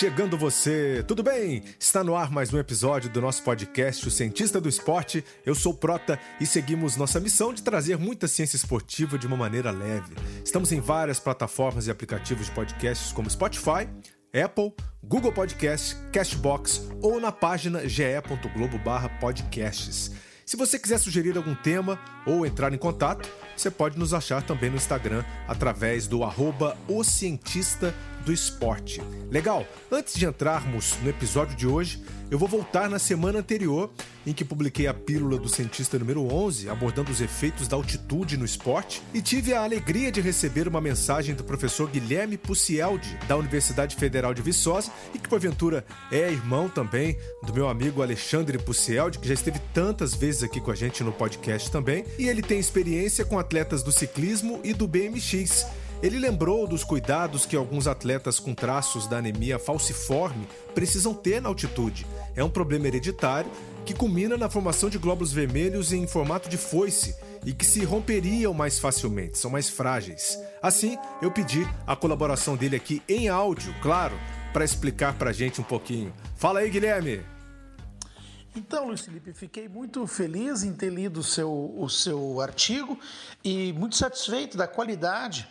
chegando você! Tudo bem? Está no ar mais um episódio do nosso podcast O Cientista do Esporte. Eu sou Prota e seguimos nossa missão de trazer muita ciência esportiva de uma maneira leve. Estamos em várias plataformas e aplicativos de podcasts como Spotify, Apple, Google Podcast, Castbox ou na página ge.globo/podcasts. Se você quiser sugerir algum tema ou entrar em contato, você pode nos achar também no Instagram através do arroba o cientista do esporte. Legal? Antes de entrarmos no episódio de hoje, eu vou voltar na semana anterior, em que publiquei a pílula do cientista número 11, abordando os efeitos da altitude no esporte, e tive a alegria de receber uma mensagem do professor Guilherme Pucieldi, da Universidade Federal de Viçosa, e que porventura é irmão também do meu amigo Alexandre Pucieldi, que já esteve tantas vezes aqui com a gente no podcast também, e ele tem experiência com atletas do ciclismo e do BMX. Ele lembrou dos cuidados que alguns atletas com traços da anemia falciforme precisam ter na altitude. É um problema hereditário que culmina na formação de glóbulos vermelhos em formato de foice e que se romperiam mais facilmente, são mais frágeis. Assim, eu pedi a colaboração dele aqui em áudio, claro, para explicar para a gente um pouquinho. Fala aí, Guilherme! Então, Luiz Felipe, fiquei muito feliz em ter lido o seu, o seu artigo e muito satisfeito da qualidade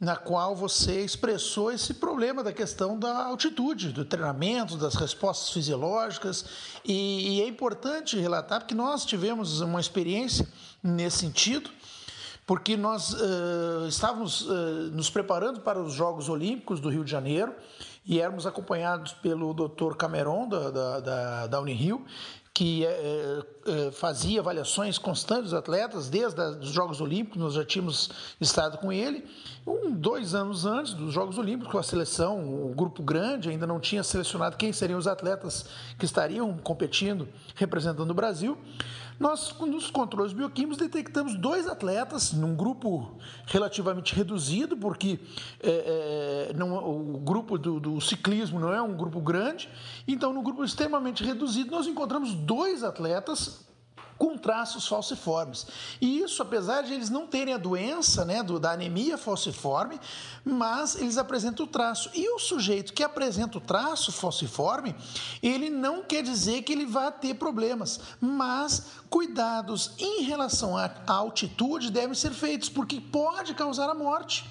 na qual você expressou esse problema da questão da altitude, do treinamento, das respostas fisiológicas. E, e é importante relatar porque nós tivemos uma experiência nesse sentido, porque nós uh, estávamos uh, nos preparando para os Jogos Olímpicos do Rio de Janeiro e éramos acompanhados pelo Dr. Cameron, da, da, da, Unirio, que é, é, fazia avaliações constantes dos atletas, desde os Jogos Olímpicos, nós já tínhamos estado com ele. Um, dois anos antes dos Jogos Olímpicos, a seleção, o grupo grande ainda não tinha selecionado quem seriam os atletas que estariam competindo, representando o Brasil. Nós, nos controles bioquímicos, detectamos dois atletas num grupo relativamente reduzido, porque é, é, não, o grupo do, do, ciclismo não é um grupo grande. Então, no grupo extremamente reduzido, nós encontramos dois atletas com traços falciformes. E isso, apesar de eles não terem a doença né, do, da anemia falciforme, mas eles apresentam o traço. E o sujeito que apresenta o traço falciforme, ele não quer dizer que ele vai ter problemas, mas cuidados em relação à altitude devem ser feitos, porque pode causar a morte.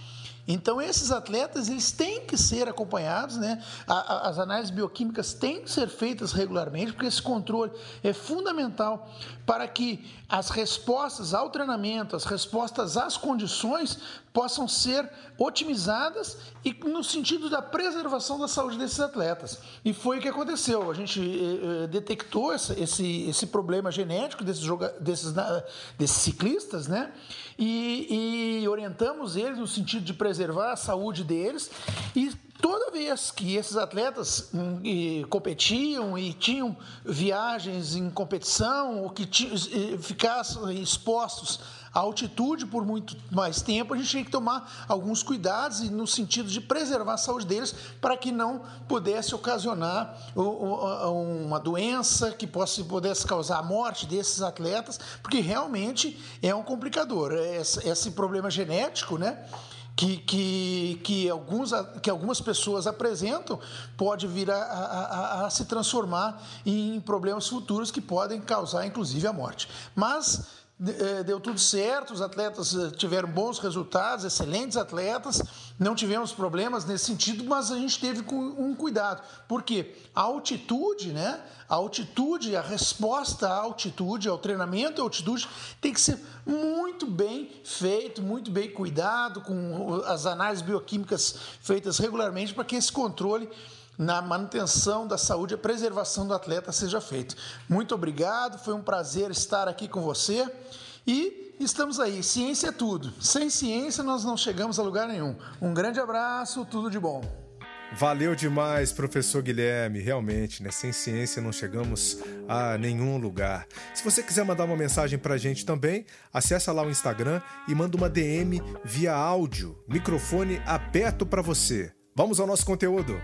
Então, esses atletas eles têm que ser acompanhados, né? as análises bioquímicas têm que ser feitas regularmente, porque esse controle é fundamental para que as respostas ao treinamento, as respostas às condições possam ser otimizadas e no sentido da preservação da saúde desses atletas. E foi o que aconteceu. A gente eh, eh detectou esse, esse, esse, problema genético desses, desses, desses ciclistas, né? E, e orientamos eles no sentido de preservar a saúde deles. E toda vez que esses atletas hum, competiam e tinham viagens em competição ou que ficassem expostos à altitude por muito mais tempo, a gente tinha que tomar alguns cuidados no sentido de preservar a saúde deles para que não pudesse ocasionar uma doença que pudesse causar a morte desses atletas, porque realmente é um complicador. Esse problema genético, né? que, que, que, alguns, que algumas pessoas apresentam pode vir a, a, a, se transformar em problemas futuros que podem causar, inclusive, a morte. Mas deu tudo certo, os atletas eh, tiveram bons resultados, excelentes atletas, não tivemos problemas nesse sentido, mas a gente teve um cuidado. Porque a altitude, né? A altitude, a resposta à altitude, ao treinamento à altitude, tem que ser muito bem feito, muito bem cuidado, com as análises bioquímicas feitas regularmente para que esse controle na manutenção da saúde e preservação do atleta seja feito. Muito obrigado, foi um prazer estar aqui com você e estamos aí. Ciência é tudo. Sem ciência nós não chegamos a lugar nenhum. Um grande abraço, tudo de bom. Valeu demais, professor Guilherme. Realmente, né? Sem ciência não chegamos a nenhum lugar. Se você quiser mandar uma mensagem pra gente também, acessa lá o Instagram e manda uma DM via áudio. Microfone aberto para você. Vamos ao nosso conteúdo.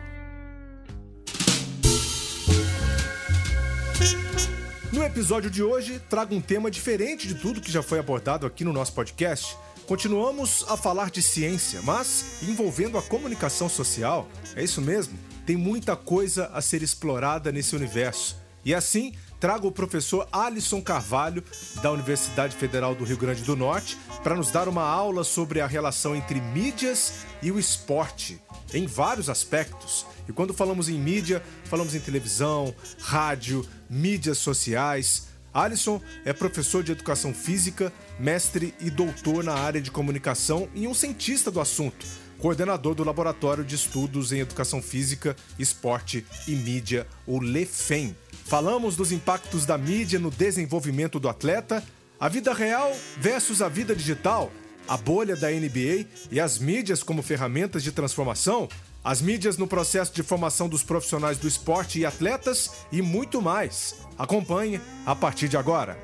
No episódio de hoje, trago um tema diferente de tudo que já foi abordado aqui no nosso podcast. Continuamos a falar de ciência, mas envolvendo a comunicação social. É isso mesmo? tem muita coisa a ser explorada nesse universo. E assim, trago o professor Alisson Carvalho, da Universidade Federal do Rio Grande do Norte, para nos dar uma aula sobre a relação entre mídias e o esporte, em vários aspectos. E quando falamos em mídia, falamos em televisão, rádio, mídias sociais. Alisson é professor de educação física, mestre e doutor na área de comunicação e um cientista do assunto coordenador do Laboratório de Estudos em Educação Física, Esporte e Mídia, o LEFEM. Falamos dos impactos da mídia no desenvolvimento do atleta, a vida real versus a vida digital, a bolha da NBA e as mídias como ferramentas de transformação, as mídias no processo de formação dos profissionais do esporte e atletas e muito mais. Acompanhe a partir de agora.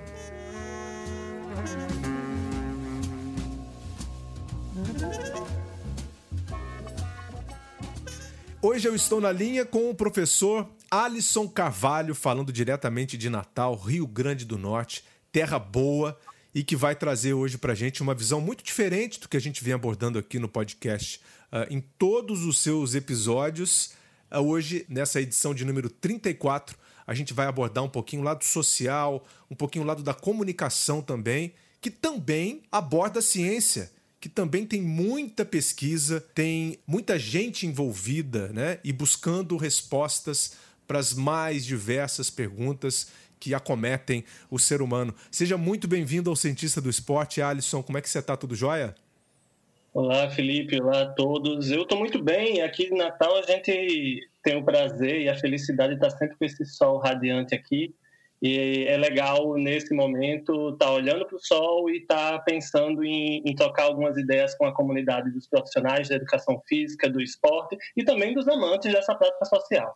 Hoje eu estou na linha com o professor Alisson Carvalho, falando diretamente de Natal, Rio Grande do Norte, terra boa, e que vai trazer hoje para gente uma visão muito diferente do que a gente vem abordando aqui no podcast em todos os seus episódios. Uh, hoje, nessa edição de número 34, a gente vai abordar um pouquinho o lado social, um pouquinho o lado da comunicação também, que também aborda a ciência que também tem muita pesquisa, tem muita gente envolvida, né? E buscando respostas para as mais diversas perguntas que acometem o ser humano. Seja muito bem-vindo ao Cientista do Esporte, Alisson. Como é que você está? Tudo jóia? Olá, Felipe. Olá a todos. Eu estou muito bem. Aqui em Natal a gente tem o prazer e a felicidade de estar sempre com esse sol radiante aqui. E é legal, nesse momento, estar tá olhando para o sol e estar tá pensando em, em trocar algumas ideias com a comunidade dos profissionais da educação física, do esporte e também dos amantes dessa prática social.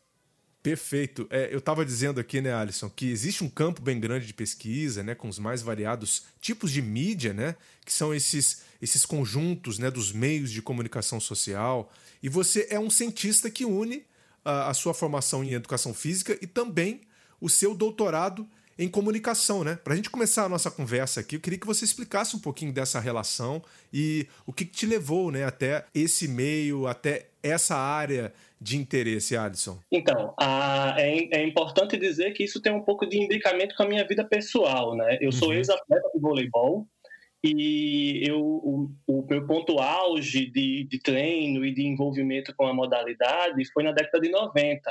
Perfeito. É, eu estava dizendo aqui, né, Alisson, que existe um campo bem grande de pesquisa, né, com os mais variados tipos de mídia, né, que são esses, esses conjuntos, né, dos meios de comunicação social. E você é um cientista que une a, a sua formação em educação física e também o seu doutorado em comunicação, né? Para a gente começar a nossa conversa aqui, eu queria que você explicasse um pouquinho dessa relação e o que, que te levou, né, até esse meio, até essa área de interesse, Alisson? Então, a, é, é, importante dizer que isso tem um pouco de indicamento com a minha vida pessoal, né? Eu sou uhum. ex-atleta de voleibol e eu, o, o, meu ponto auge de, de treino e de envolvimento com a modalidade foi na década de 90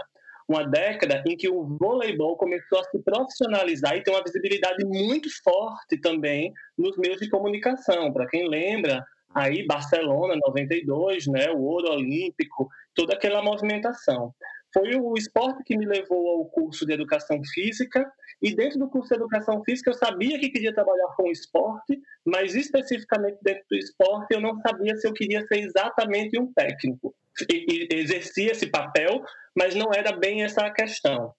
uma década em que o voleibol começou a se profissionalizar e ter uma visibilidade muito forte também nos meios de comunicação. Para quem lembra, aí Barcelona 92, né, o ouro olímpico, toda aquela movimentação. Foi o esporte que me levou ao curso de educação física e dentro do curso de educação física eu sabia que queria trabalhar com esporte, mas especificamente dentro do esporte eu não sabia se eu queria ser exatamente um técnico. E, e exercia esse papel, mas não era bem essa a questão.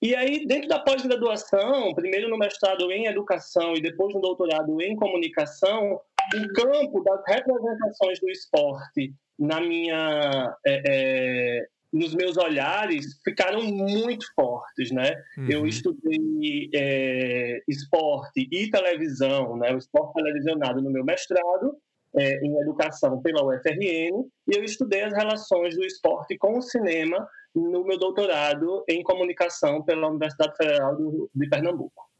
E aí, dentro da pós-graduação, primeiro no mestrado em educação e depois no doutorado em comunicação, o campo das representações do esporte na minha é, é, nos meus olhares ficaram muito fortes, né? Uhum. Eu estudei é, esporte e televisão, né? O esporte televisionado no meu mestrado é, em educação pela UFRN e eu estudei as relações do esporte com o cinema no meu doutorado em comunicação pela Universidade Federal do, de Pernambuco.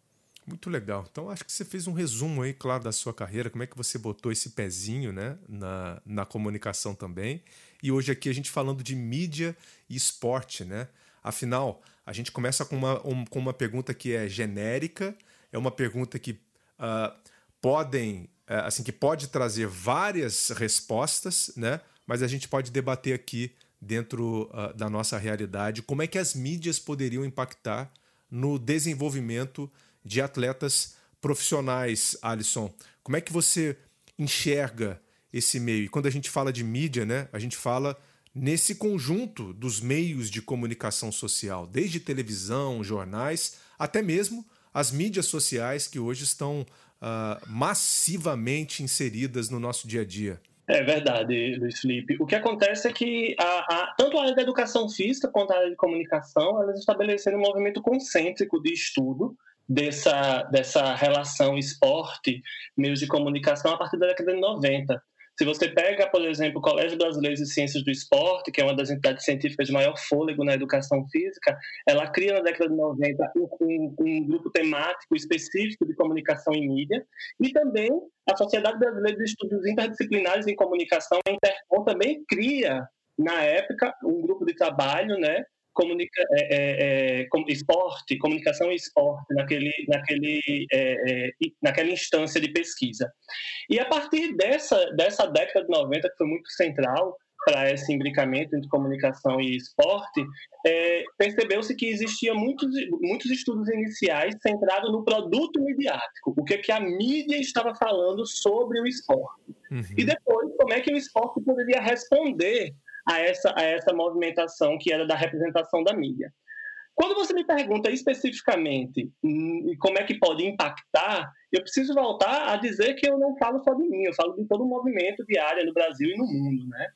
Muito legal. Então, acho que você fez um resumo aí, claro, da sua carreira, como é que você botou esse pezinho né, na, na comunicação também. E hoje aqui a gente falando de mídia e esporte, né? Afinal, a gente começa com uma, um, com uma pergunta que é genérica, é uma pergunta que uh, podem, uh, assim, que pode trazer várias respostas, né? Mas a gente pode debater aqui dentro uh, da nossa realidade como é que as mídias poderiam impactar no desenvolvimento de atletas profissionais, Alisson. Como é que você enxerga esse meio? E quando a gente fala de mídia, né, a gente fala nesse conjunto dos meios de comunicação social, desde televisão, jornais, até mesmo as mídias sociais que hoje estão uh, massivamente inseridas no nosso dia a dia. É verdade, Luiz Felipe. O que acontece é que a, a, tanto a área da educação física quanto a área de comunicação, elas estabeleceram um movimento concêntrico de estudo dessa, dessa relação esporte, meios de comunicação a partir da década de 90. Se você pega, por exemplo, o Colégio Brasileiro de Ciências do Esporte, que é uma das entidades científicas de maior fôlego na educação física, ela cria na década de 90 um, um, grupo temático específico de comunicação e mídia, e também a Sociedade Brasileira de Estudos Interdisciplinares em Comunicação, a Intercom, também cria, na época, um grupo de trabalho, né, comunica, é, é, é, esporte, comunicação e esporte naquele, naquele, é, é naquela instância de pesquisa. E a partir dessa, dessa década de 90, que foi muito central para esse imbricamento entre comunicação e esporte, é, percebeu-se que existia muitos, muitos estudos iniciais centrados no produto midiático, o que, que a mídia estava falando sobre o esporte. Uhum. E depois, como é que o esporte poderia responder a essa, a essa movimentação que era da representação da mídia. Quando você me pergunta especificamente hum, como é que pode impactar, eu preciso voltar a dizer que eu não falo só de mim, eu falo de todo o movimento de área no Brasil e no mundo. Né?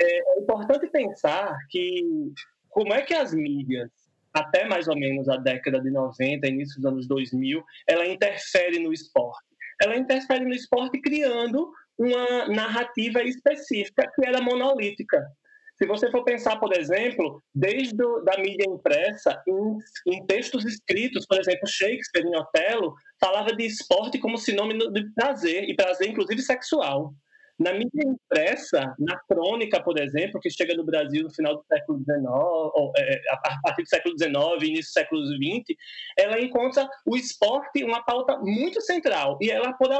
É, é importante pensar que como é que as mídias, até mais ou menos a década de 90, início dos anos 2000, ela interfere no esporte. Ela interfere no esporte criando uma narrativa específica que era monolítica. Se você for pensar, por exemplo, desde a da mídia impressa, em, em, textos escritos, por exemplo, Shakespeare em Otelo falava de esporte como sinônimo de prazer, e prazer inclusive sexual. Na mídia impressa, na crônica, por exemplo, que chega no Brasil no final do século XIX, ou, é, a partir do século XIX, início do século XX, ela encontra o esporte uma pauta muito central. E ela pode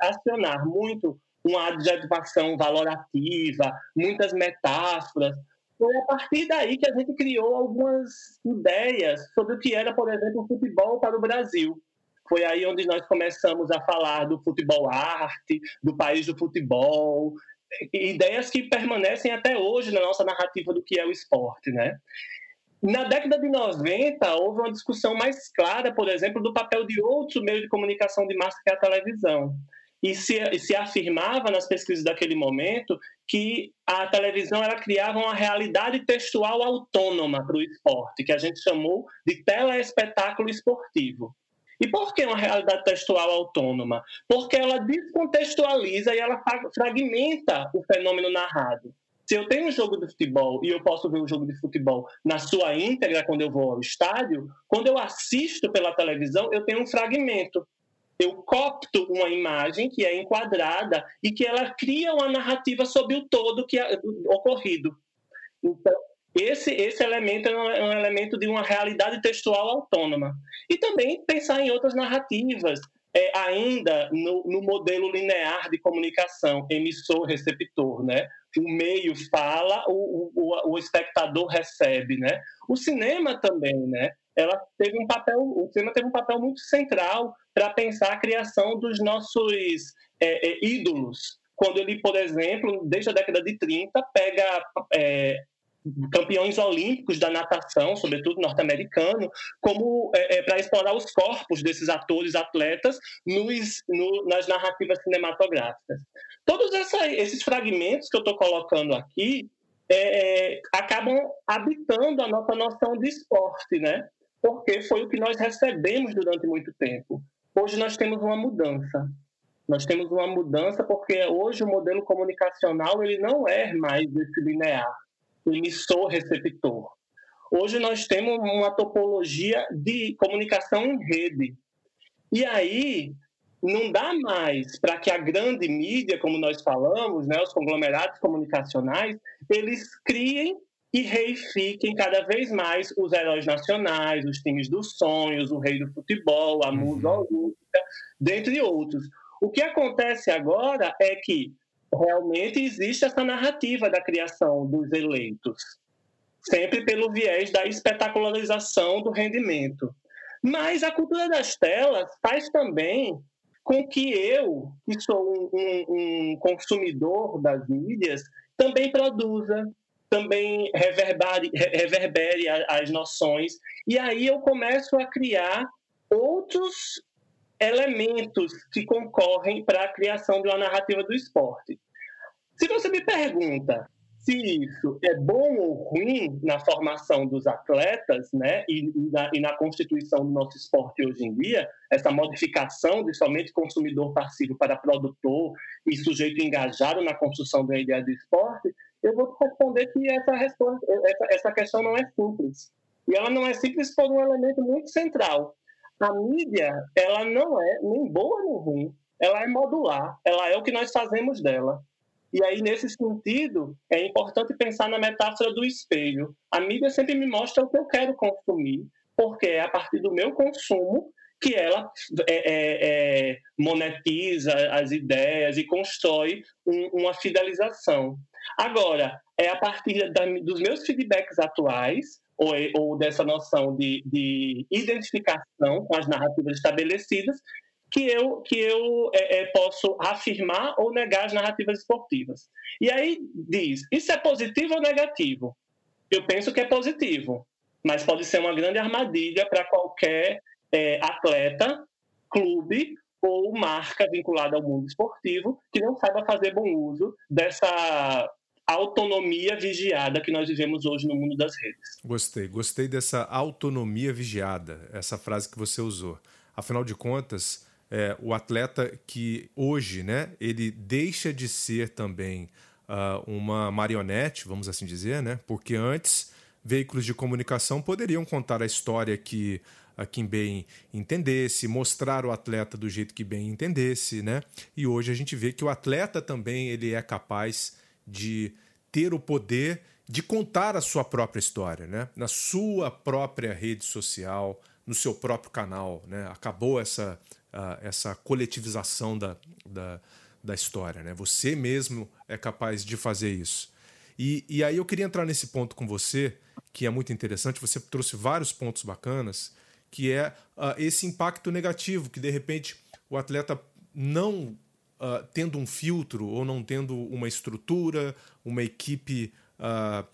acionar muito uma adjetivação valorativa, muitas metáforas. Foi a partir daí que a gente criou algumas ideias sobre o que era, por exemplo, o futebol para o Brasil. Foi aí onde nós começamos a falar do futebol arte, do país do futebol, ideias que permanecem até hoje na nossa narrativa do que é o esporte, né? Na década de 90, houve uma discussão mais clara, por exemplo, do papel de outro meio de comunicação de massa que é a televisão. E se, se afirmava nas pesquisas daquele momento que a televisão ela criava uma realidade textual autônoma para o esporte, que a gente chamou de telespetáculo esportivo. E por que uma realidade textual autônoma? Porque ela descontextualiza e ela fragmenta o fenômeno narrado. Se eu tenho um jogo de futebol e eu posso ver o jogo de futebol na sua íntegra quando eu vou ao estádio, quando eu assisto pela televisão, eu tenho um fragmento. Eu copto uma imagem que é enquadrada e que ela cria uma narrativa sobre o todo que é ocorrido. Então, esse, esse elemento é um elemento de uma realidade textual autônoma. E também pensar em outras narrativas, é, ainda no, no, modelo linear de comunicação, emissor-receptor, né? O meio fala, o, o, o espectador recebe, né? O cinema também, né? Ela teve um papel, o cinema teve um papel muito central para pensar a criação dos nossos é, é, ídolos. Quando ele, por exemplo, desde a década de 30, pega é, campeões olímpicos da natação, sobretudo norte-americano, como é, é, para explorar os corpos desses atores, atletas, nos, no, nas narrativas cinematográficas. Todos essa, esses fragmentos que eu estou colocando aqui é, é, acabam habitando a nossa noção de esporte, né? Porque foi o que nós recebemos durante muito tempo. Hoje nós temos uma mudança. Nós temos uma mudança porque hoje o modelo comunicacional ele não é mais esse linear emissor-receptor. Hoje nós temos uma topologia de comunicação em rede. E aí não dá mais para que a grande mídia, como nós falamos, né, os conglomerados comunicacionais, eles criem e reifiquem cada vez mais os heróis nacionais, os times dos sonhos, o rei do futebol, a uhum. musa olímpica, dentre outros. O que acontece agora é que realmente existe essa narrativa da criação dos eleitos, sempre pelo viés da espetacularização do rendimento. Mas a cultura das telas faz também com que eu, que sou um, um, consumidor das mídias, também produza, também reverbere, reverbere as noções. E aí eu começo a criar outros elementos que concorrem para a criação de uma narrativa do esporte. Se você me pergunta se isso é bom ou ruim na formação dos atletas, né, e, na, e, na, constituição do nosso esporte hoje em dia, essa modificação de somente consumidor passivo para produtor e sujeito engajado na construção da ideia do esporte, eu vou responder que essa, resposta, essa, essa questão não é simples. E ela não é simples por um elemento muito central. A mídia, ela não é nem boa nem ruim, ela é modular, ela é o que nós fazemos dela. E aí, nesse sentido, é importante pensar na metáfora do espelho. A mídia sempre me mostra o que eu quero consumir, porque é a partir do meu consumo que ela é, é, é, monetiza as ideias e constrói um, uma fidelização. Agora, é a partir da, dos meus feedbacks atuais, ou, ou dessa noção de, de identificação com as narrativas estabelecidas, que eu, que eu é, é, posso afirmar ou negar as narrativas esportivas. E aí diz: isso é positivo ou negativo? Eu penso que é positivo, mas pode ser uma grande armadilha para qualquer é, atleta, clube ou marca vinculada ao mundo esportivo que não saiba fazer bom uso dessa autonomia vigiada que nós vivemos hoje no mundo das redes. Gostei, gostei dessa autonomia vigiada, essa frase que você usou. Afinal de contas, é, o atleta que hoje, né, ele deixa de ser também uh, uma marionete, vamos assim dizer, né? Porque antes veículos de comunicação poderiam contar a história que a quem bem entendesse, mostrar o atleta do jeito que bem entendesse, né? E hoje a gente vê que o atleta também ele é capaz de ter o poder de contar a sua própria história, né? Na sua própria rede social, no seu próprio canal, né? Acabou essa uh, essa coletivização da, da, da história. Né? Você mesmo é capaz de fazer isso. E, e aí eu queria entrar nesse ponto com você, que é muito interessante. Você trouxe vários pontos bacanas, que é uh, esse impacto negativo, que de repente o atleta não uh, tendo um filtro ou não tendo uma estrutura, uma equipe uh,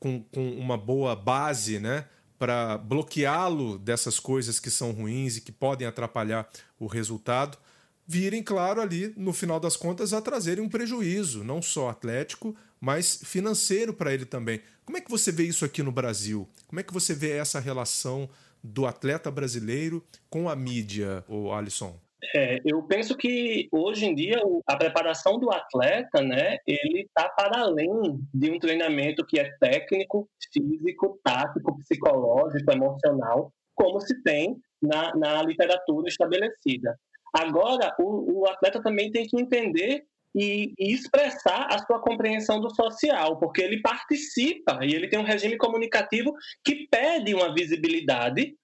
com, com uma boa base, né? para bloqueá-lo dessas coisas que são ruins e que podem atrapalhar o resultado, virem, claro, ali, no final das contas, a trazerem um prejuízo, não só atlético, mas financeiro para ele também. Como é que você vê isso aqui no Brasil? Como é que você vê essa relação do atleta brasileiro com a mídia, o Alisson? É, eu penso que hoje em dia a preparação do atleta, né, ele está para além de um treinamento que é técnico, físico, tático, psicológico, emocional, como se tem na, na literatura estabelecida. Agora, o, o atleta também tem que entender e, e, expressar a sua compreensão do social, porque ele participa e ele tem um regime comunicativo que pede uma visibilidade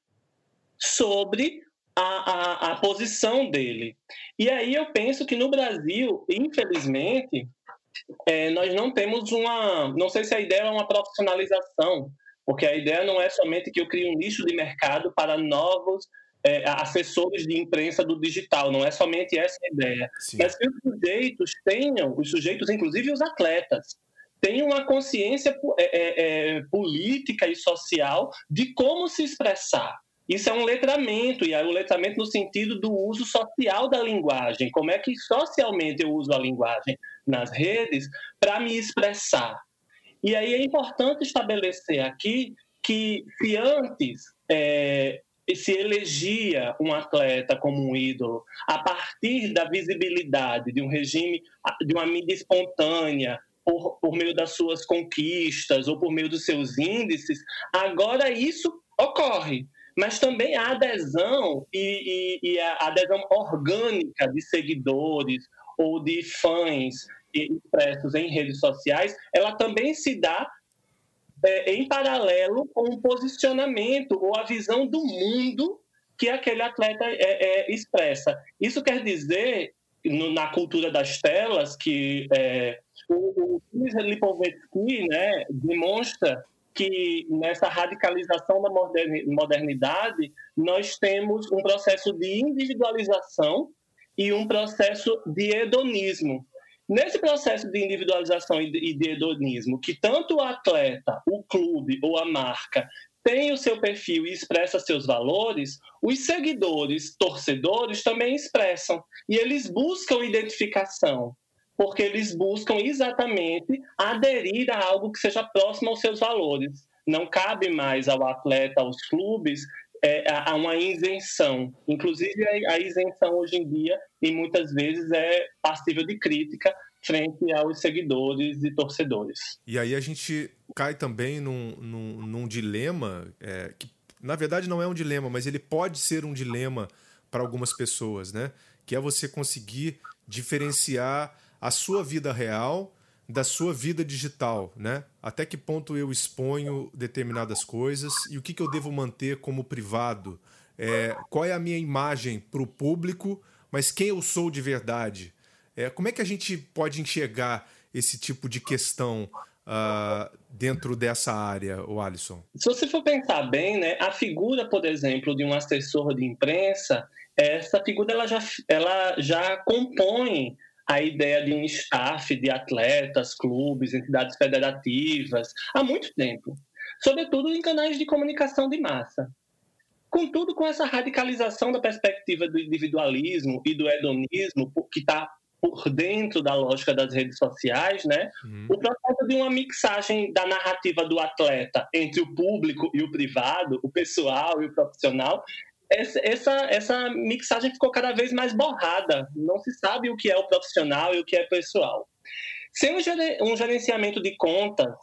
sobre a, a, a posição dele. E aí eu penso que no Brasil, infelizmente, é, nós não temos uma. Não sei se a ideia é uma profissionalização, porque a ideia não é somente que eu crie um nicho de mercado para novos é, assessores de imprensa do digital, não é somente essa a ideia. Sim. Mas que os sujeitos tenham, os sujeitos, inclusive os atletas, tenham uma consciência é, é, é, política e social de como se expressar. Isso é um letramento, e é um letramento no sentido do uso social da linguagem. Como é que socialmente eu uso a linguagem nas redes para me expressar? E aí é importante estabelecer aqui que se antes é, se elegia um atleta como um ídolo a partir da visibilidade de um regime, de uma mídia espontânea, por, por meio das suas conquistas ou por meio dos seus índices, agora isso ocorre mas também a adesão e, e, e, a adesão orgânica de seguidores ou de fãs expressos em redes sociais, ela também se dá é, em paralelo com o posicionamento ou a visão do mundo que aquele atleta é, é, expressa. Isso quer dizer, no, na cultura das telas, que é, o, o Lipovetsky né, demonstra que nessa radicalização da modernidade nós temos um processo de individualização e um processo de hedonismo. Nesse processo de individualização e de hedonismo, que tanto o atleta, o clube ou a marca tem o seu perfil e expressa seus valores, os seguidores, torcedores também expressam. E eles buscam identificação porque eles buscam exatamente aderir a algo que seja próximo aos seus valores. Não cabe mais ao atleta, aos clubes, é, a uma isenção. Inclusive, a isenção hoje em dia, e muitas vezes, é passível de crítica frente aos seguidores e torcedores. E aí a gente cai também num, num, num dilema é, que, na verdade, não é um dilema, mas ele pode ser um dilema para algumas pessoas, né? Que é você conseguir diferenciar a sua vida real da sua vida digital, né? Até que ponto eu exponho determinadas coisas e o que, que eu devo manter como privado? É, qual é a minha imagem para o público, mas quem eu sou de verdade? É, como é que a gente pode enxergar esse tipo de questão uh, dentro dessa área, o Alisson? Se você for pensar bem, né, a figura, por exemplo, de um assessor de imprensa, essa figura ela já, ela já compõe a ideia de um staff de atletas, clubes, entidades federativas, há muito tempo, sobretudo em canais de comunicação de massa. Contudo, com essa radicalização da perspectiva do individualismo e do hedonismo, que está por dentro da lógica das redes sociais, né? Uhum. O processo de uma mixagem da narrativa do atleta entre o público e o privado, o pessoal e o profissional, essa, essa mixagem ficou cada vez mais borrada. Não se sabe o que é o profissional e o que é pessoal. Sem um gerenciamento de contas,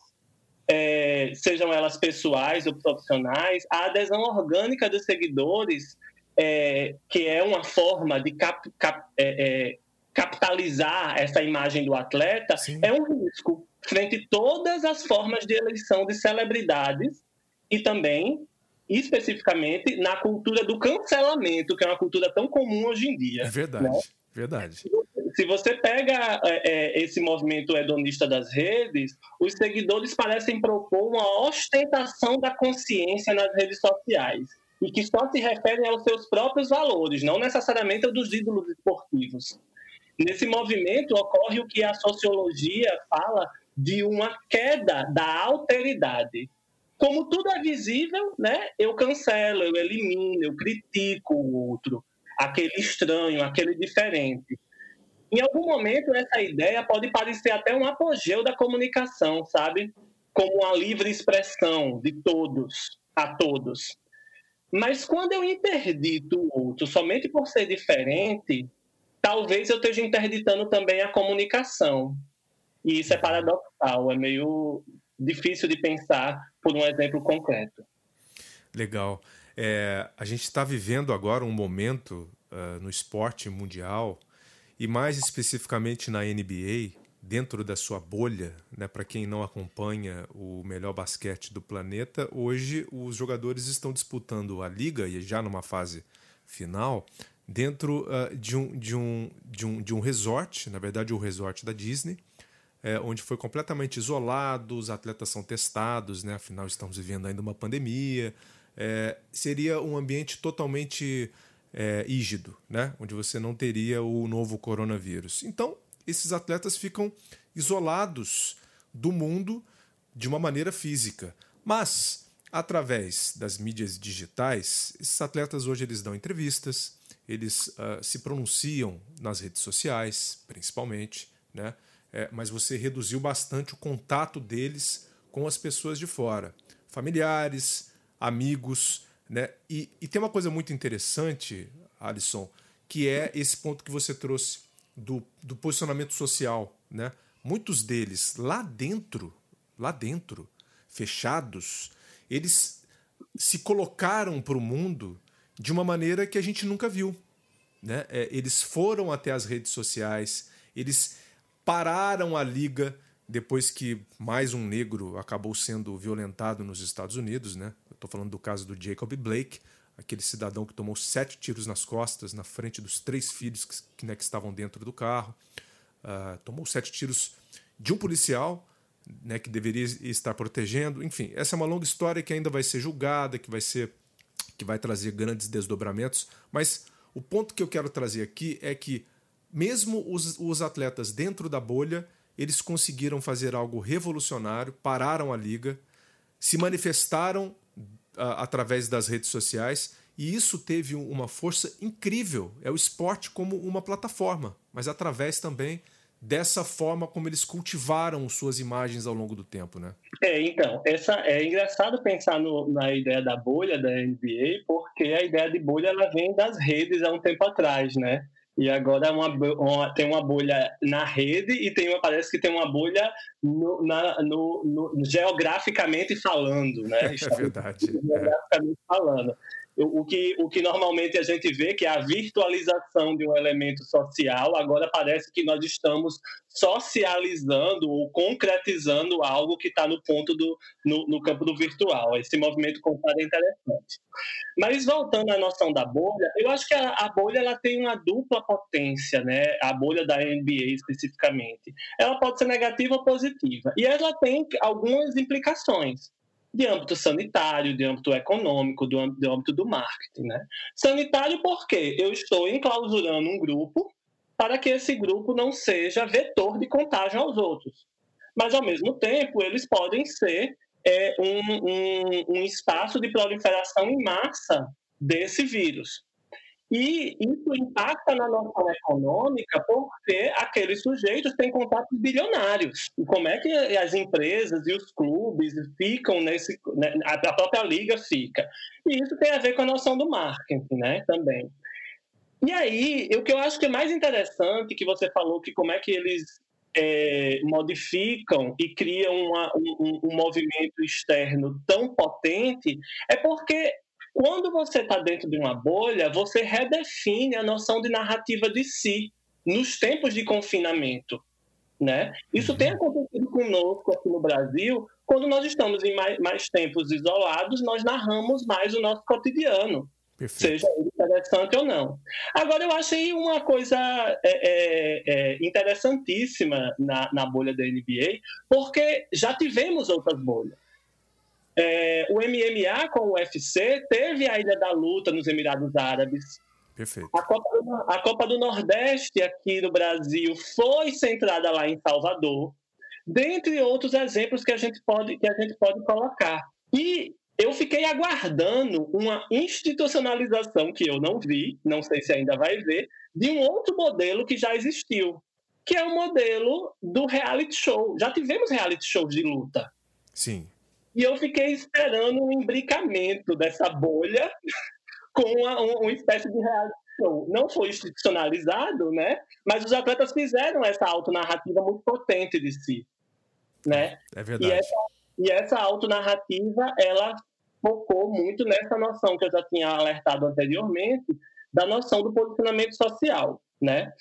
é, sejam elas pessoais ou profissionais, a adesão orgânica dos seguidores, é, que é uma forma de cap, cap, é, é capitalizar essa imagem do atleta, Sim. é um risco frente a todas as formas de eleição de celebridades e também especificamente na cultura do cancelamento, que é uma cultura tão comum hoje em dia. É verdade, né? verdade. Se você pega é, é, esse movimento hedonista das redes, os seguidores parecem propor uma ostentação da consciência nas redes sociais e que só se referem aos seus próprios valores, não necessariamente aos dos ídolos esportivos. Nesse movimento ocorre o que a sociologia fala de uma queda da alteridade como tudo é visível, né, eu cancelo, eu elimino, eu critico o outro, aquele estranho, aquele diferente. Em algum momento, essa ideia pode parecer até um apogeu da comunicação, sabe? Como uma livre expressão de todos a todos. Mas quando eu interdito o outro somente por ser diferente, talvez eu esteja interditando também a comunicação. E isso é paradoxal, é meio difícil de pensar por um exemplo concreto. Legal. É, a gente está vivendo agora um momento uh, no esporte mundial e mais especificamente na NBA, dentro da sua bolha, né, para quem não acompanha o melhor basquete do planeta, hoje os jogadores estão disputando a liga e já numa fase final dentro uh, de, um, de, um, de, um, de um resort, na verdade o resort da Disney, é, onde foi completamente isolado, os atletas são testados, né? afinal estamos vivendo ainda uma pandemia. É, seria um ambiente totalmente é, rígido, né? onde você não teria o novo coronavírus. Então, esses atletas ficam isolados do mundo de uma maneira física. Mas, através das mídias digitais, esses atletas hoje eles dão entrevistas, eles uh, se pronunciam nas redes sociais, principalmente, né? É, mas você reduziu bastante o contato deles com as pessoas de fora, familiares, amigos, né? E, e tem uma coisa muito interessante, Alisson, que é esse ponto que você trouxe do, do posicionamento social, né? Muitos deles lá dentro, lá dentro, fechados, eles se colocaram para o mundo de uma maneira que a gente nunca viu. Né? É, eles foram até as redes sociais, eles pararam a liga depois que mais um negro acabou sendo violentado nos Estados Unidos, né? Eu estou falando do caso do Jacob Blake, aquele cidadão que tomou sete tiros nas costas na frente dos três filhos que, né, que estavam dentro do carro. Uh, tomou sete tiros de um policial né, que deveria estar protegendo. Enfim, essa é uma longa história que ainda vai ser julgada, que vai ser que vai trazer grandes desdobramentos. Mas o ponto que eu quero trazer aqui é que mesmo os, os atletas dentro da bolha, eles conseguiram fazer algo revolucionário, pararam a liga, se manifestaram uh, através das redes sociais e isso teve uma força incrível. É o esporte como uma plataforma, mas através também dessa forma como eles cultivaram suas imagens ao longo do tempo, né? É, então, essa é engraçado pensar no, na ideia da bolha da NBA, porque a ideia de bolha ela vem das redes há um tempo atrás, né? E agora uma, uma, tem uma bolha na rede e tem uma, parece que tem uma bolha no, na, no, no, geograficamente falando, né? É verdade. Geograficamente é. falando o que, o que normalmente a gente vê, que é a virtualização de um elemento social, agora parece que nós estamos socializando ou concretizando algo que está no ponto do no, no, campo do virtual. Esse movimento contrário é interessante. Mas voltando à noção da bolha, eu acho que a, a bolha ela tem uma dupla potência, né? A bolha da NBA especificamente. Ela pode ser negativa ou positiva. E ela tem algumas implicações de âmbito sanitário, de âmbito econômico, do de âmbito do marketing. Né? Sanitário porque eu estou enclausurando um grupo para que esse grupo não seja vetor de contágio aos outros. Mas, ao mesmo tempo, eles podem ser é, um, um, um espaço de proliferação em massa desse vírus. E isso impacta na noção econômica porque aqueles sujeitos têm contatos bilionários. E como é que as empresas e os clubes ficam nesse. Né, a própria liga fica. E isso tem a ver com a noção do marketing, né? Também. E aí, o que eu acho que é mais interessante que você falou, que como é que eles é, modificam e criam uma, um, um movimento externo tão potente, é porque quando você está dentro de uma bolha, você redefine a noção de narrativa de si nos tempos de confinamento. Né? Isso uhum. tem acontecido conosco aqui no Brasil. Quando nós estamos em mais, mais tempos isolados, nós narramos mais o nosso cotidiano. Perfeito. seja interessante ou não. Agora, eu achei uma coisa é, é, é, interessantíssima na, na bolha da NBA, porque já tivemos outras bolhas. É, o MMA com o UFC teve a Ilha da Luta nos Emirados Árabes. Perfeito. A Copa, do, a Copa do Nordeste aqui no Brasil foi centrada lá em Salvador, dentre outros exemplos que a gente pode, que a gente pode colocar. E eu fiquei aguardando uma institucionalização que eu não vi, não sei se ainda vai ver, de um outro modelo que já existiu, que é o modelo do reality show. Já tivemos reality shows de luta. Sim. E eu fiquei esperando um imbricamento dessa bolha com uma, uma espécie de reality show. Não foi institucionalizado, né? Mas os atletas fizeram essa autonarrativa muito potente de si, né? É verdade. E essa, e essa autonarrativa, ela focou muito nessa noção que eu já tinha alertado anteriormente, da noção do posicionamento social, né?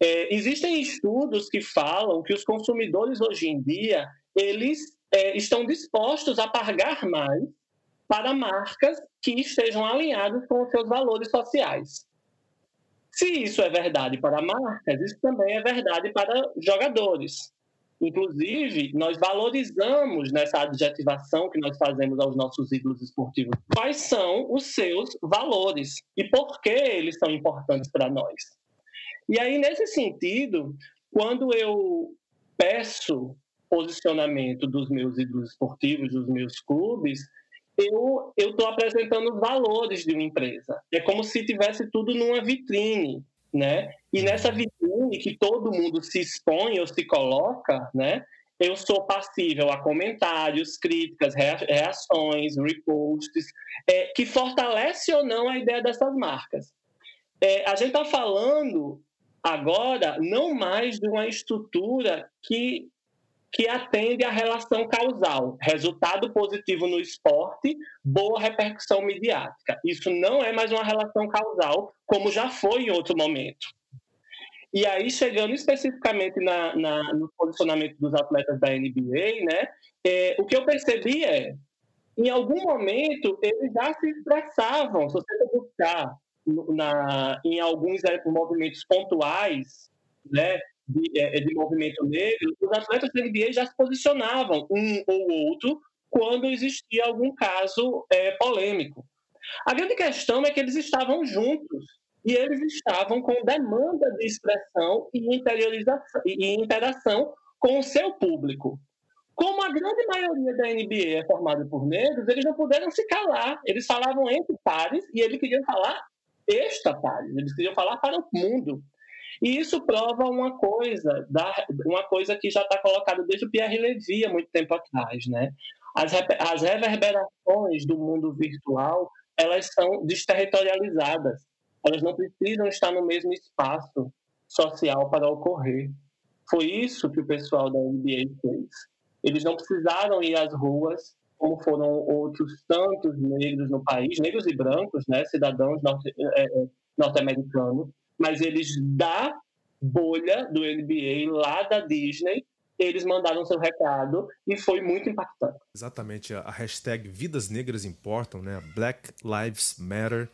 É, existem estudos que falam que os consumidores hoje em dia eles é, estão dispostos a pagar mais para marcas que estejam alinhadas com os seus valores sociais. Se isso é verdade para marcas, isso também é verdade para jogadores. Inclusive, nós valorizamos nessa adjetivação que nós fazemos aos nossos ídolos esportivos quais são os seus valores e por que eles são importantes para nós. E aí, nesse sentido, quando eu peço posicionamento dos meus ídolos esportivos, dos meus clubes, eu estou apresentando os valores de uma empresa. É como se tivesse tudo numa vitrine, né? E nessa vitrine que todo mundo se expõe ou se coloca, né? Eu sou passível a comentários, críticas, reações, reposts, é, que fortalece ou não a ideia dessas marcas. É, a gente está falando agora não mais de uma estrutura que que atende à relação causal, resultado positivo no esporte, boa repercussão midiática. Isso não é mais uma relação causal, como já foi em outro momento. E aí, chegando especificamente na, na, no posicionamento dos atletas da NBA, né, é, o que eu percebi é, em algum momento, eles já se expressavam, se você buscar na, em alguns movimentos pontuais, né, de, é, de movimento negro, os atletas da NBA já se posicionavam, um ou outro, quando existia algum caso é, polêmico. A grande questão é que eles estavam juntos e eles estavam com demanda de expressão e interiorização e interação com o seu público. Como a grande maioria da NBA é formada por negros, eles não puderam se calar. Eles falavam entre pares e eles queriam falar extra pares. Eles queriam falar para o mundo. E isso prova uma coisa, uma coisa que já está colocada desde o Pierre Levy há muito tempo atrás, né? As, as reverberações do mundo virtual, elas são desterritorializadas. Elas não precisam estar no mesmo espaço social para ocorrer. Foi isso que o pessoal da NBA fez. Eles não precisaram ir às ruas, como foram outros tantos negros no país, negros e brancos, né, cidadãos é, é, norte-americanos, mas eles da bolha do NBA, lá da Disney, eles mandaram seu recado e foi muito impactante. Exatamente, a hashtag Vidas Negras Importam, né? Black Lives Matter,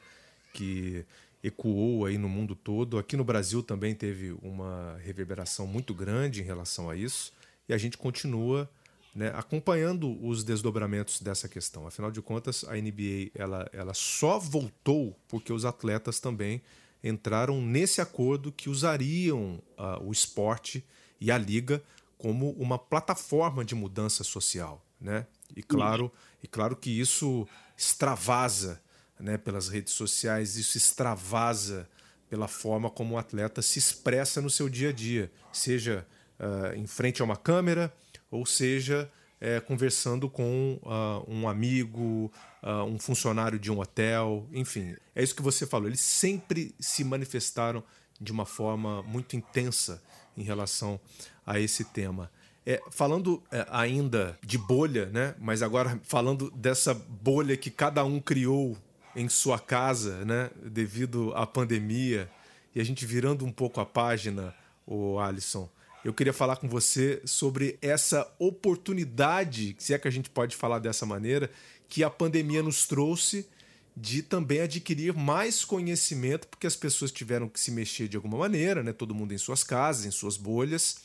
que ecoou aí no mundo todo. Aqui no Brasil também teve uma reverberação muito grande em relação a isso e a gente continua né, acompanhando os desdobramentos dessa questão. Afinal de contas, a NBA ela, ela só voltou porque os atletas também entraram nesse acordo que usariam uh, o esporte e a liga como uma plataforma de mudança social, né? E claro, e claro que isso extravasa, né, pelas redes sociais, isso extravasa pela forma como o atleta se expressa no seu dia a dia, seja uh, em frente a uma câmera ou seja é, conversando com uh, um amigo, uh, um funcionário de um hotel, enfim. É isso que você falou. Eles sempre se manifestaram de uma forma muito intensa em relação a esse tema. É, falando é, ainda de bolha, né? mas agora falando dessa bolha que cada um criou em sua casa, né? devido à pandemia, e a gente virando um pouco a página, o Alisson, eu queria falar com você sobre essa oportunidade, se é que a gente pode falar dessa maneira, que a pandemia nos trouxe de também adquirir mais conhecimento, porque as pessoas tiveram que se mexer de alguma maneira, né? Todo mundo em suas casas, em suas bolhas.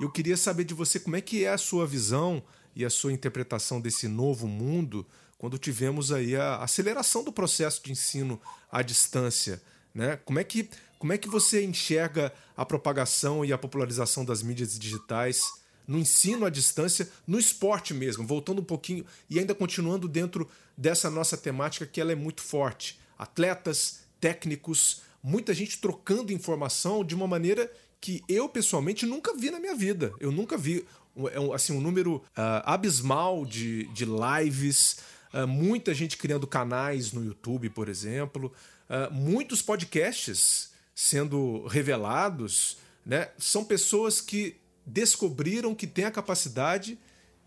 Eu queria saber de você como é que é a sua visão e a sua interpretação desse novo mundo quando tivemos aí a aceleração do processo de ensino à distância, né? Como é que como é que você enxerga a propagação e a popularização das mídias digitais no ensino à distância, no esporte mesmo, voltando um pouquinho e ainda continuando dentro dessa nossa temática que ela é muito forte. Atletas, técnicos, muita gente trocando informação de uma maneira que eu pessoalmente nunca vi na minha vida. Eu nunca vi é assim um número uh, abismal de, de lives, uh, muita gente criando canais no YouTube, por exemplo, uh, muitos podcasts sendo revelados, né, são pessoas que descobriram que têm a capacidade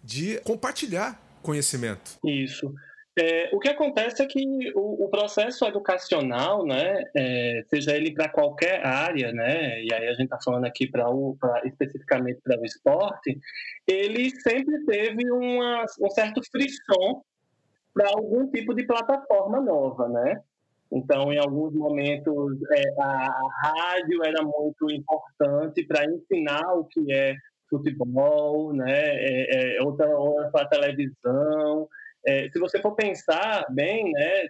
de compartilhar conhecimento. Isso. É, o que acontece é que o, o processo educacional, né, é, seja ele para qualquer área, né, e aí a gente está falando aqui para especificamente para o esporte, ele sempre teve uma, um certo frisson para algum tipo de plataforma nova, né? Então, em alguns momentos, é, a rádio era muito importante para ensinar o que é futebol, né? É, é, outra hora para a televisão. É, se você for pensar bem, né,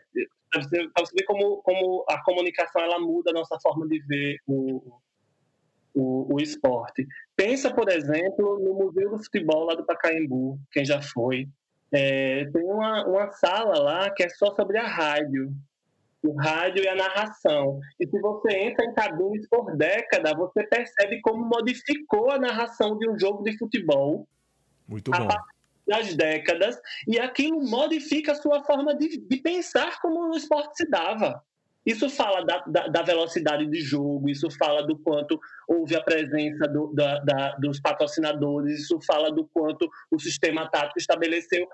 para você ver como, como a comunicação ela muda a nossa forma de ver o, o, o, esporte. Pensa, por exemplo, no Museu do Futebol lá do Pacaembu, quem já foi. É, tem uma, uma sala lá que é só sobre a rádio o rádio e a narração. E se você entra em cabines por década, você percebe como modificou a narração de um jogo de futebol. Muito bom. Das décadas, e aquilo modifica a sua forma de, de pensar como o esporte se dava. Isso fala da, da, da, velocidade de jogo, isso fala do quanto houve a presença do, da, da, dos patrocinadores, isso fala do quanto o sistema tático estabeleceu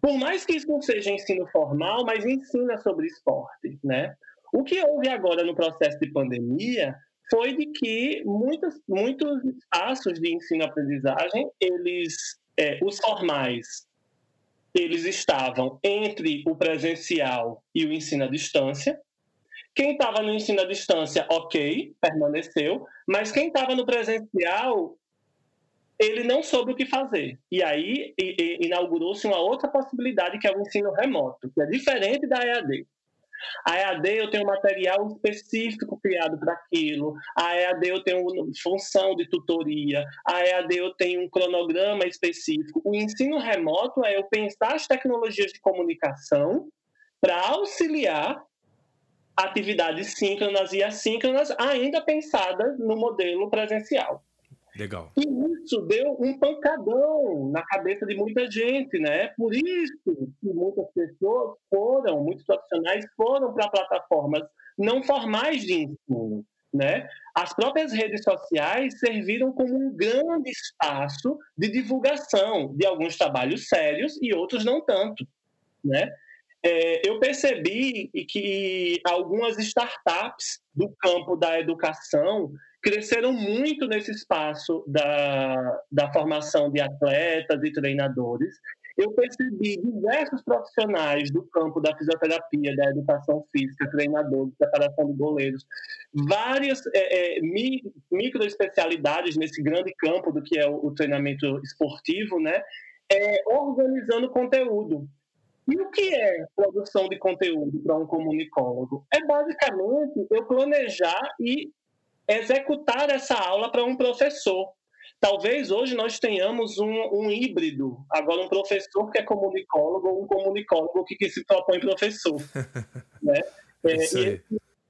por mais que isso não seja ensino formal, mas ensina sobre esporte, né? O que houve agora no processo de pandemia foi de que muitos, muitos espaços de ensino-aprendizagem, eles, é, os formais, eles estavam entre o presencial e o ensino à distância. Quem estava no ensino à distância, ok, permaneceu, mas quem estava no presencial ele não soube o que fazer. E aí inaugurou-se uma outra possibilidade, que é o ensino remoto, que é diferente da EAD. A EAD eu tenho material específico criado para aquilo, a EAD eu tenho função de tutoria, a EAD eu tenho um cronograma específico. O ensino remoto é eu pensar as tecnologias de comunicação para auxiliar atividades síncronas e assíncronas, ainda pensadas no modelo presencial. Legal. E isso deu um pancadão na cabeça de muita gente, né? Por isso que muitas pessoas foram, muitos profissionais foram para plataformas não formais de ensino, né? As próprias redes sociais serviram como um grande espaço de divulgação de alguns trabalhos sérios e outros não tanto, né? É, eu percebi que algumas startups do campo da educação cresceram muito nesse espaço da, da formação de atletas e treinadores. Eu percebi diversos profissionais do campo da fisioterapia, da educação física, treinadores, preparação de goleiros, várias é, é, mi, micro especialidades nesse grande campo do que é o, o treinamento esportivo, né? É, organizando conteúdo. E o que é produção de conteúdo para um comunicólogo? É basicamente eu planejar e executar essa aula para um professor. Talvez hoje nós tenhamos um, um, híbrido, agora um professor que é comunicólogo ou um comunicólogo que, que se propõe professor. né? É, e, esse,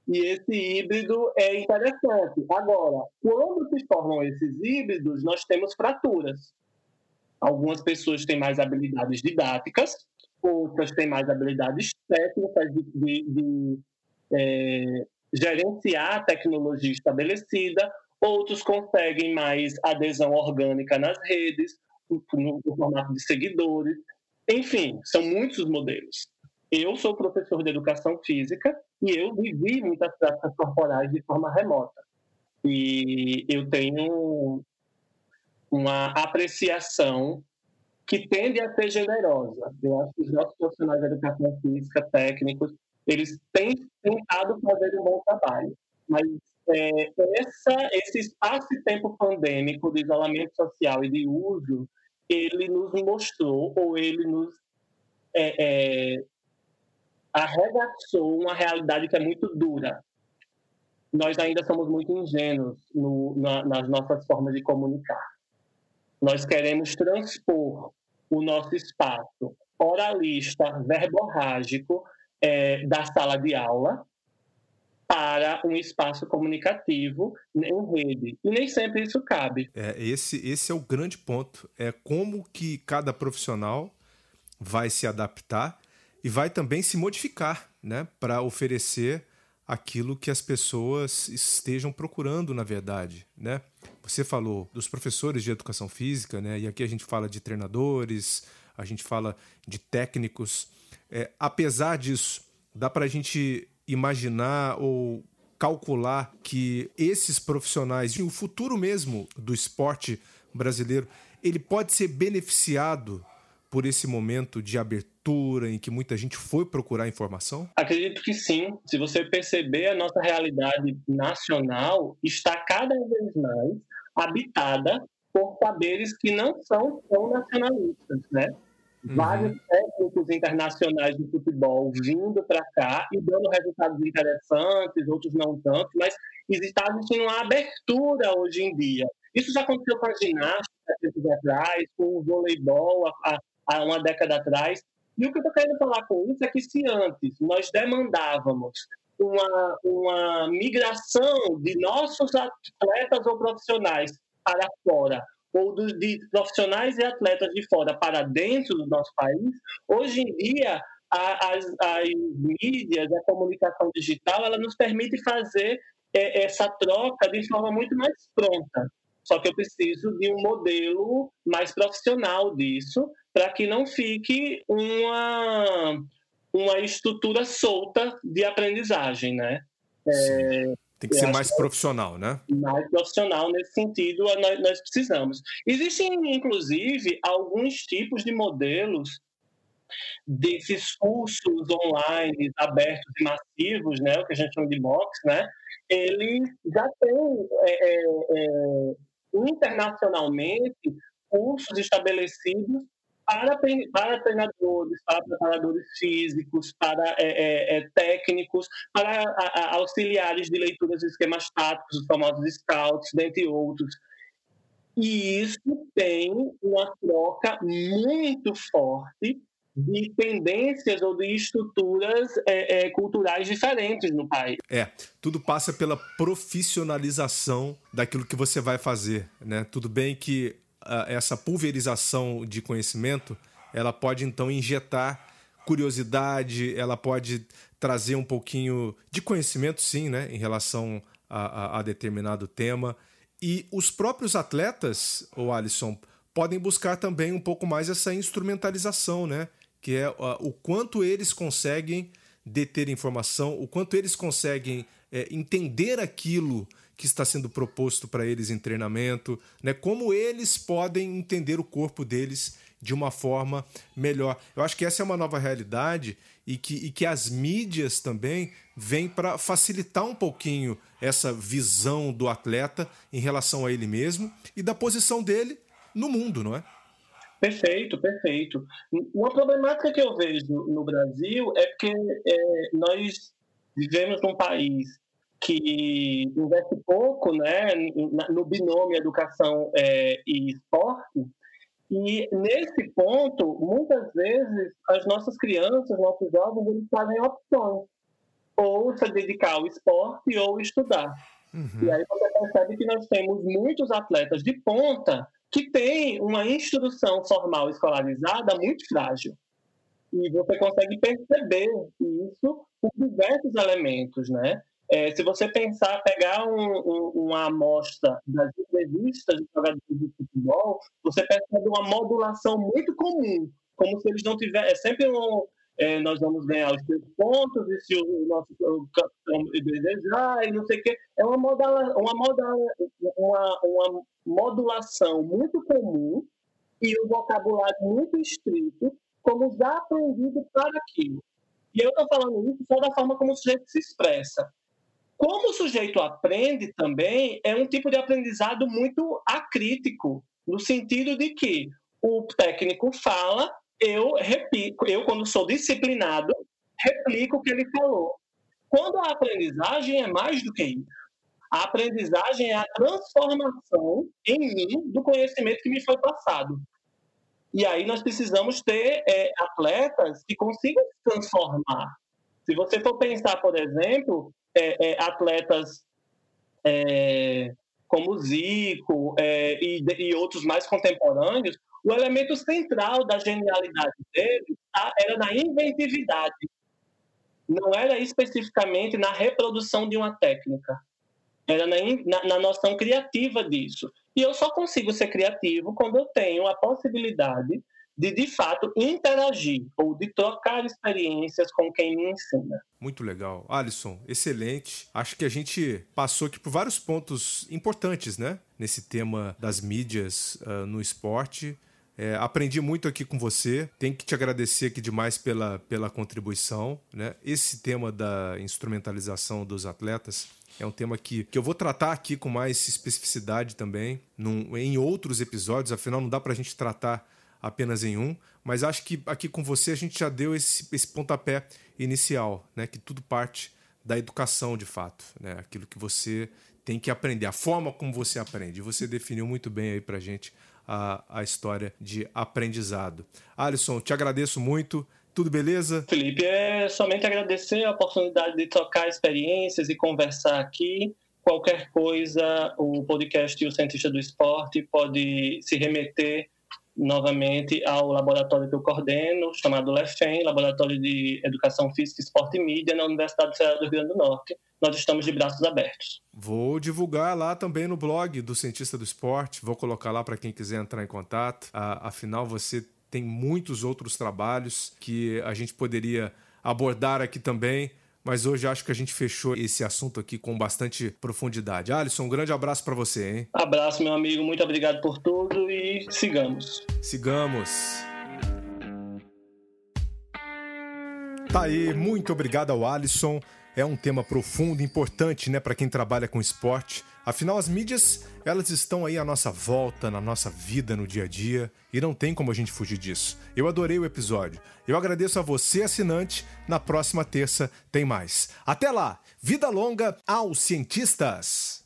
e esse híbrido é interessante. Agora, quando se formam esses híbridos, nós temos fraturas. Algumas pessoas têm mais habilidades didáticas, outras têm mais habilidades técnicas de, de, de é, gerenciar a tecnologia estabelecida, outros conseguem mais adesão orgânica nas redes, no, formato de seguidores. Enfim, são muitos os modelos. Eu sou professor de educação física e eu vivi muitas práticas corporais de forma remota. E eu tenho uma apreciação que tende a ser generosa. Eu acho que os nossos profissionais de educação física, técnicos, eles têm tentado fazer um bom trabalho, mas é, essa, esse espaço e tempo pandêmico de isolamento social e de uso, ele nos mostrou, ou ele nos é, é, arregaçou uma realidade que é muito dura. Nós ainda somos muito ingênuos no, na, nas nossas formas de comunicar. Nós queremos transpor o nosso espaço oralista, verborrágico, é, da sala de aula para um espaço comunicativo em rede. E nem sempre isso cabe. É, esse, esse é o grande ponto. É como que cada profissional vai se adaptar e vai também se modificar né, para oferecer aquilo que as pessoas estejam procurando, na verdade. Né? Você falou dos professores de educação física, né? e aqui a gente fala de treinadores, a gente fala de técnicos. É, apesar disso, dá para a gente imaginar ou calcular que esses profissionais e o futuro mesmo do esporte brasileiro ele pode ser beneficiado por esse momento de abertura em que muita gente foi procurar informação? Acredito que sim. Se você perceber, a nossa realidade nacional está cada vez mais habitada por saberes que não são tão nacionalistas, né? Uhum. Vários técnicos internacionais de futebol vindo para cá e dando resultados interessantes, outros não tanto, mas está existindo uma abertura hoje em dia. Isso já aconteceu com a ginástica tempos atrás, com o voleibol há, há uma década atrás. E o que eu estou querendo falar com isso é que se antes nós demandávamos uma, uma migração de nossos atletas ou profissionais para fora ou dos, de profissionais e atletas de fora para dentro do nosso país, hoje em dia a, as, as mídias, a comunicação digital, ela nos permite fazer é, essa troca de forma muito mais pronta. Só que eu preciso de um modelo mais profissional disso, para que não fique uma, uma estrutura solta de aprendizagem, né? É, tem que ser mais profissional, né? Mais profissional nesse sentido, nós, nós precisamos. Existem, inclusive, alguns tipos de modelos desses cursos online abertos e massivos, né, o que a gente chama de box, né, eles já têm é, é, é, internacionalmente cursos estabelecidos para, para treinadores, para preparadores físicos, para é, é, é técnicos, para a, a, auxiliares de leituras de esquemas táticos, os famosos scouts, dentre outros. E isso tem uma troca muito forte de tendências ou de estruturas é, é, culturais diferentes no país. É, tudo passa pela profissionalização daquilo que você vai fazer, né? Tudo bem que essa pulverização de conhecimento, ela pode então injetar curiosidade, ela pode trazer um pouquinho de conhecimento, sim, né, em relação a, a, a determinado tema. E os próprios atletas, o Alisson, podem buscar também um pouco mais essa instrumentalização, né? que é o quanto eles conseguem deter informação, o quanto eles conseguem é, entender aquilo que está sendo proposto para eles em treinamento, né? como eles podem entender o corpo deles de uma forma melhor. Eu acho que essa é uma nova realidade e que, e que as mídias também vêm para facilitar um pouquinho essa visão do atleta em relação a ele mesmo e da posição dele no mundo, não é? Perfeito, perfeito. Uma problemática que eu vejo no Brasil é porque é, nós vivemos num país que investe pouco né, no binômio educação é, e esporte, e nesse ponto, muitas vezes, as nossas crianças, nossos jovens, eles fazem opções, ou se dedicar ao esporte ou estudar. Uhum. E aí você percebe que nós temos muitos atletas de ponta que tem uma instrução formal escolarizada muito frágil. E você consegue perceber isso por diversos elementos, né? É, se você pensar, pegar um, um, uma amostra das entrevistas de jogadores de futebol, você percebe uma modulação muito comum, como se eles não tivessem. É sempre um. É, nós vamos ganhar os três pontos, e se o nosso campeão desejar, e não sei o quê. É uma, modala, uma, modala, uma, uma modulação muito comum e um vocabulário muito estrito, como já aprendido para aquilo. E eu estou falando isso só da forma como o sujeito se expressa. Como o sujeito aprende também, é um tipo de aprendizado muito acrítico, no sentido de que o técnico fala, eu repito, eu, quando sou disciplinado, replico o que ele falou. Quando a aprendizagem é mais do que isso. A aprendizagem é a transformação em mim do conhecimento que me foi passado. E aí nós precisamos ter é, atletas que consigam se transformar. Se você for pensar, por exemplo, é, é, atletas é, como Zico é, e, e, outros mais contemporâneos, o elemento central da genialidade dele tá, era na inventividade. Não era especificamente na reprodução de uma técnica era na, na, na, noção criativa disso. E eu só consigo ser criativo quando eu tenho a possibilidade de, de fato, interagir ou de trocar experiências com quem me ensina. Muito legal. Alisson, excelente. Acho que a gente passou aqui por vários pontos importantes, né? Nesse tema das mídias uh, no esporte. É, aprendi muito aqui com você. Tenho que te agradecer aqui demais pela, pela contribuição. Né? Esse tema da instrumentalização dos atletas é um tema que, que eu vou tratar aqui com mais especificidade também num, em outros episódios, afinal não dá para a gente tratar apenas em um, mas acho que aqui com você a gente já deu esse, esse pontapé inicial, né? que tudo parte da educação de fato, né? aquilo que você tem que aprender, a forma como você aprende. Você definiu muito bem aí para gente a, a história de aprendizado. Alisson, te agradeço muito. Tudo beleza? Felipe, é somente agradecer a oportunidade de trocar experiências e conversar aqui. Qualquer coisa, o podcast O Cientista do Esporte pode se remeter novamente ao laboratório que eu coordeno, chamado LEFEM, Laboratório de Educação Física, Esporte e Mídia, na Universidade Federal do Rio Grande do Norte. Nós estamos de braços abertos. Vou divulgar lá também no blog do Cientista do Esporte, vou colocar lá para quem quiser entrar em contato. Afinal, você tem muitos outros trabalhos que a gente poderia abordar aqui também mas hoje acho que a gente fechou esse assunto aqui com bastante profundidade. Alisson, um grande abraço para você, hein? Abraço, meu amigo, muito obrigado por tudo e sigamos. Sigamos. Tá aí, muito obrigado ao Alisson. É um tema profundo importante, né, para quem trabalha com esporte. Afinal, as mídias, elas estão aí à nossa volta, na nossa vida, no dia a dia, e não tem como a gente fugir disso. Eu adorei o episódio. Eu agradeço a você, assinante. Na próxima terça tem mais. Até lá! Vida longa aos cientistas!